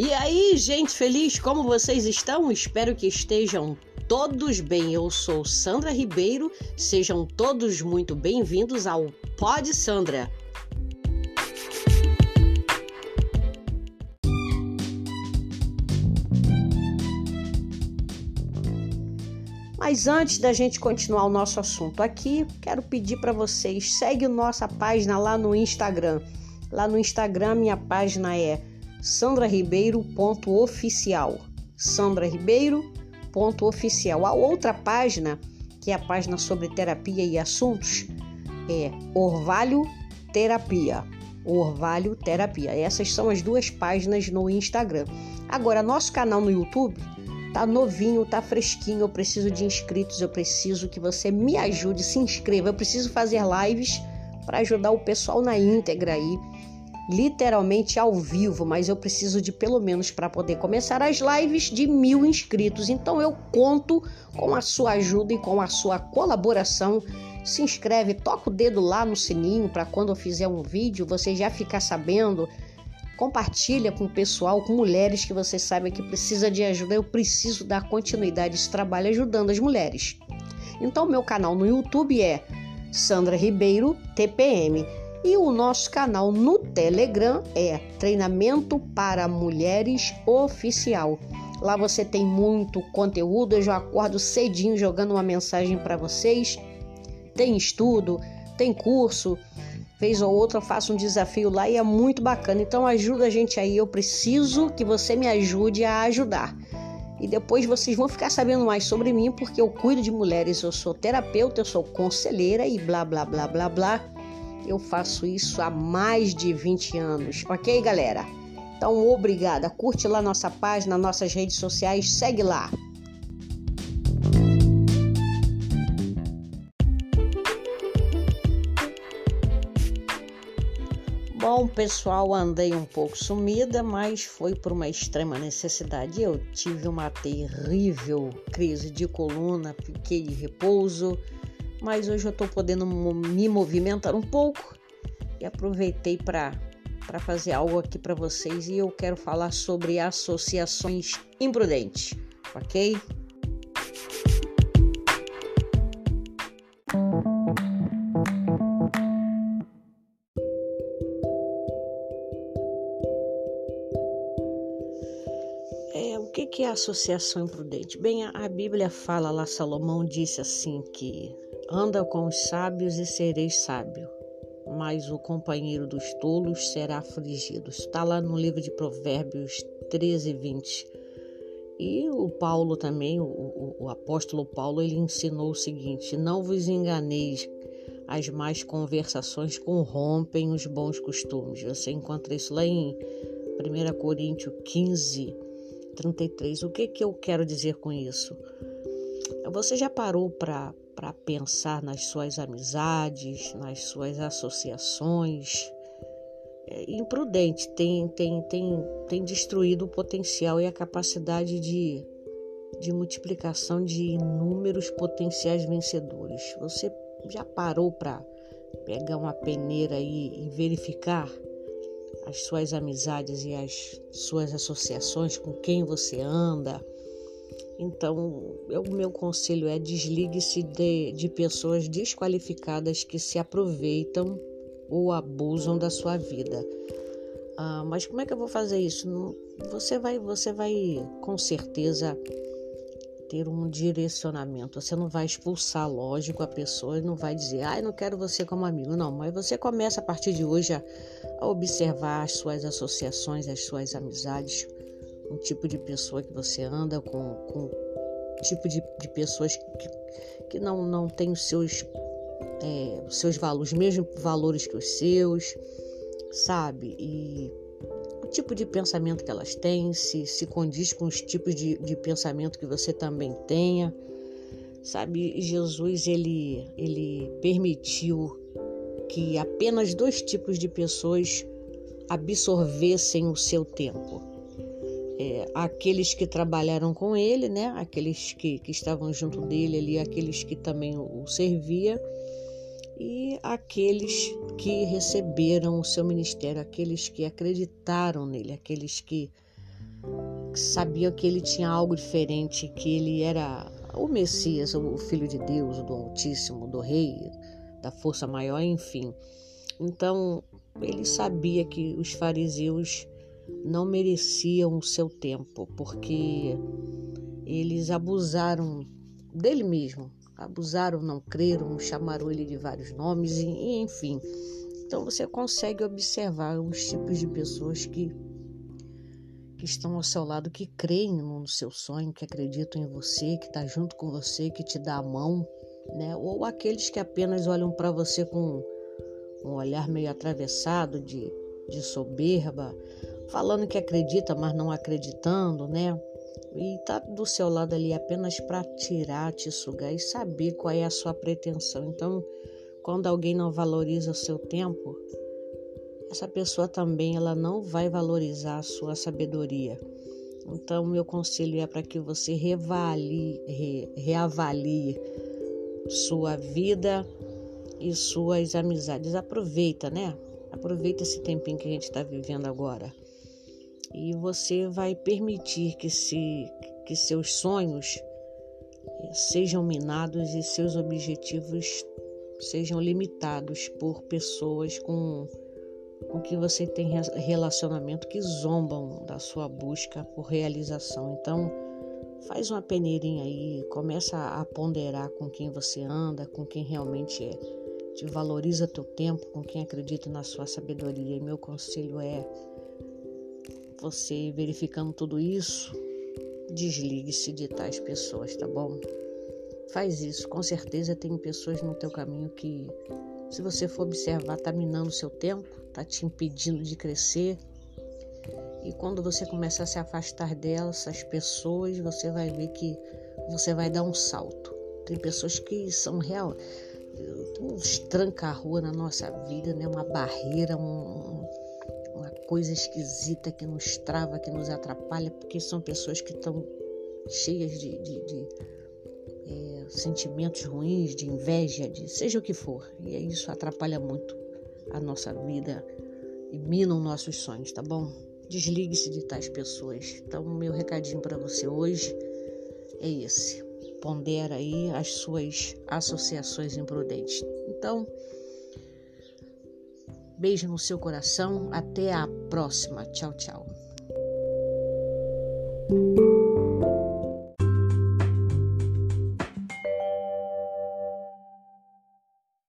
E aí, gente feliz, como vocês estão? Espero que estejam todos bem. Eu sou Sandra Ribeiro, sejam todos muito bem-vindos ao Pod Sandra. Mas antes da gente continuar o nosso assunto aqui, quero pedir para vocês, segue nossa página lá no Instagram. Lá no Instagram minha página é sandraribeiro.oficial. sandraribeiro.oficial. A outra página, que é a página sobre terapia e assuntos, é Orvalho Terapia. Orvalho Terapia. Essas são as duas páginas no Instagram. Agora, nosso canal no YouTube tá novinho, tá fresquinho. Eu preciso de inscritos, eu preciso que você me ajude, se inscreva. Eu preciso fazer lives para ajudar o pessoal na íntegra aí literalmente ao vivo, mas eu preciso de pelo menos para poder começar as lives de mil inscritos. Então eu conto com a sua ajuda e com a sua colaboração. Se inscreve, toca o dedo lá no sininho para quando eu fizer um vídeo você já ficar sabendo. Compartilha com o pessoal, com mulheres que você sabe que precisa de ajuda. Eu preciso dar continuidade a esse trabalho ajudando as mulheres. Então meu canal no YouTube é Sandra Ribeiro TPM. E o nosso canal no Telegram é Treinamento para Mulheres Oficial. Lá você tem muito conteúdo, eu já acordo cedinho jogando uma mensagem para vocês. Tem estudo, tem curso, vez ou outra eu faço um desafio lá e é muito bacana. Então ajuda a gente aí, eu preciso que você me ajude a ajudar. E depois vocês vão ficar sabendo mais sobre mim, porque eu cuido de mulheres, eu sou terapeuta, eu sou conselheira e blá blá blá blá blá. Eu faço isso há mais de 20 anos, ok, galera? Então, obrigada. Curte lá nossa página, nossas redes sociais, segue lá. Bom, pessoal, andei um pouco sumida, mas foi por uma extrema necessidade. Eu tive uma terrível crise de coluna, fiquei de repouso mas hoje eu estou podendo me movimentar um pouco e aproveitei para para fazer algo aqui para vocês e eu quero falar sobre associações imprudentes, ok? É, o que, é associação imprudente? Bem, a Bíblia fala lá, Salomão disse assim que Anda com os sábios e sereis sábio, mas o companheiro dos tolos será afligido. Está lá no livro de Provérbios 13, 20. E o Paulo também, o, o, o apóstolo Paulo, ele ensinou o seguinte: Não vos enganeis, as más conversações corrompem os bons costumes. Você encontra isso lá em 1 Coríntios 15, 33. O que, que eu quero dizer com isso? Você já parou para para pensar nas suas amizades, nas suas associações. É imprudente, tem, tem, tem, tem destruído o potencial e a capacidade de, de multiplicação de inúmeros potenciais vencedores. Você já parou para pegar uma peneira e, e verificar as suas amizades e as suas associações, com quem você anda? Então, o meu conselho é desligue-se de, de pessoas desqualificadas que se aproveitam ou abusam da sua vida. Ah, mas como é que eu vou fazer isso? Você vai, você vai com certeza ter um direcionamento. Você não vai expulsar, lógico, a pessoa e não vai dizer, ah, não quero você como amigo. Não, mas você começa a partir de hoje a, a observar as suas associações, as suas amizades um tipo de pessoa que você anda, com, com tipo de, de pessoas que, que não, não têm os seus, é, os seus valores, os mesmos valores que os seus, sabe? E o tipo de pensamento que elas têm, se, se condiz com os tipos de, de pensamento que você também tenha. Sabe, Jesus ele, ele permitiu que apenas dois tipos de pessoas absorvessem o seu tempo aqueles que trabalharam com ele, né? aqueles que, que estavam junto dele ali, aqueles que também o, servia e aqueles que receberam o seu ministério, aqueles que acreditaram nele, aqueles que sabia que ele tinha algo diferente, que ele era o Messias, o Filho de Deus, do Altíssimo, do Rei, da força maior, enfim. Então, ele sabia que os fariseus não mereciam o seu tempo, porque eles abusaram dele mesmo, abusaram, não creram, chamaram ele de vários nomes, e, enfim. Então você consegue observar os tipos de pessoas que, que estão ao seu lado, que creem no seu sonho, que acreditam em você, que está junto com você, que te dá a mão, né? Ou aqueles que apenas olham para você com um olhar meio atravessado de, de soberba, falando que acredita, mas não acreditando, né? E tá do seu lado ali apenas para tirar, te sugar e saber qual é a sua pretensão. Então, quando alguém não valoriza o seu tempo, essa pessoa também ela não vai valorizar a sua sabedoria. Então, meu conselho é para que você reavalie, re, reavalie sua vida e suas amizades. Aproveita, né? Aproveita esse tempinho que a gente está vivendo agora. E você vai permitir que, se, que seus sonhos sejam minados e seus objetivos sejam limitados por pessoas com, com que você tem relacionamento que zombam da sua busca por realização. Então, faz uma peneirinha aí, começa a ponderar com quem você anda, com quem realmente é, te valoriza teu tempo, com quem acredita na sua sabedoria. E meu conselho é você verificando tudo isso, desligue-se de tais pessoas, tá bom? Faz isso. Com certeza tem pessoas no teu caminho que, se você for observar, tá minando o seu tempo, tá te impedindo de crescer. E quando você começar a se afastar delas, essas pessoas, você vai ver que você vai dar um salto. Tem pessoas que são real, uns tranca-rua na nossa vida, né? Uma barreira, um, coisa esquisita que nos trava, que nos atrapalha, porque são pessoas que estão cheias de, de, de é, sentimentos ruins, de inveja, de seja o que for. E isso atrapalha muito a nossa vida e minam nossos sonhos, tá bom? Desligue-se de tais pessoas. Então, meu recadinho para você hoje é esse. Pondera aí as suas associações imprudentes. Então, beijo no seu coração. Até a próxima. Tchau, tchau.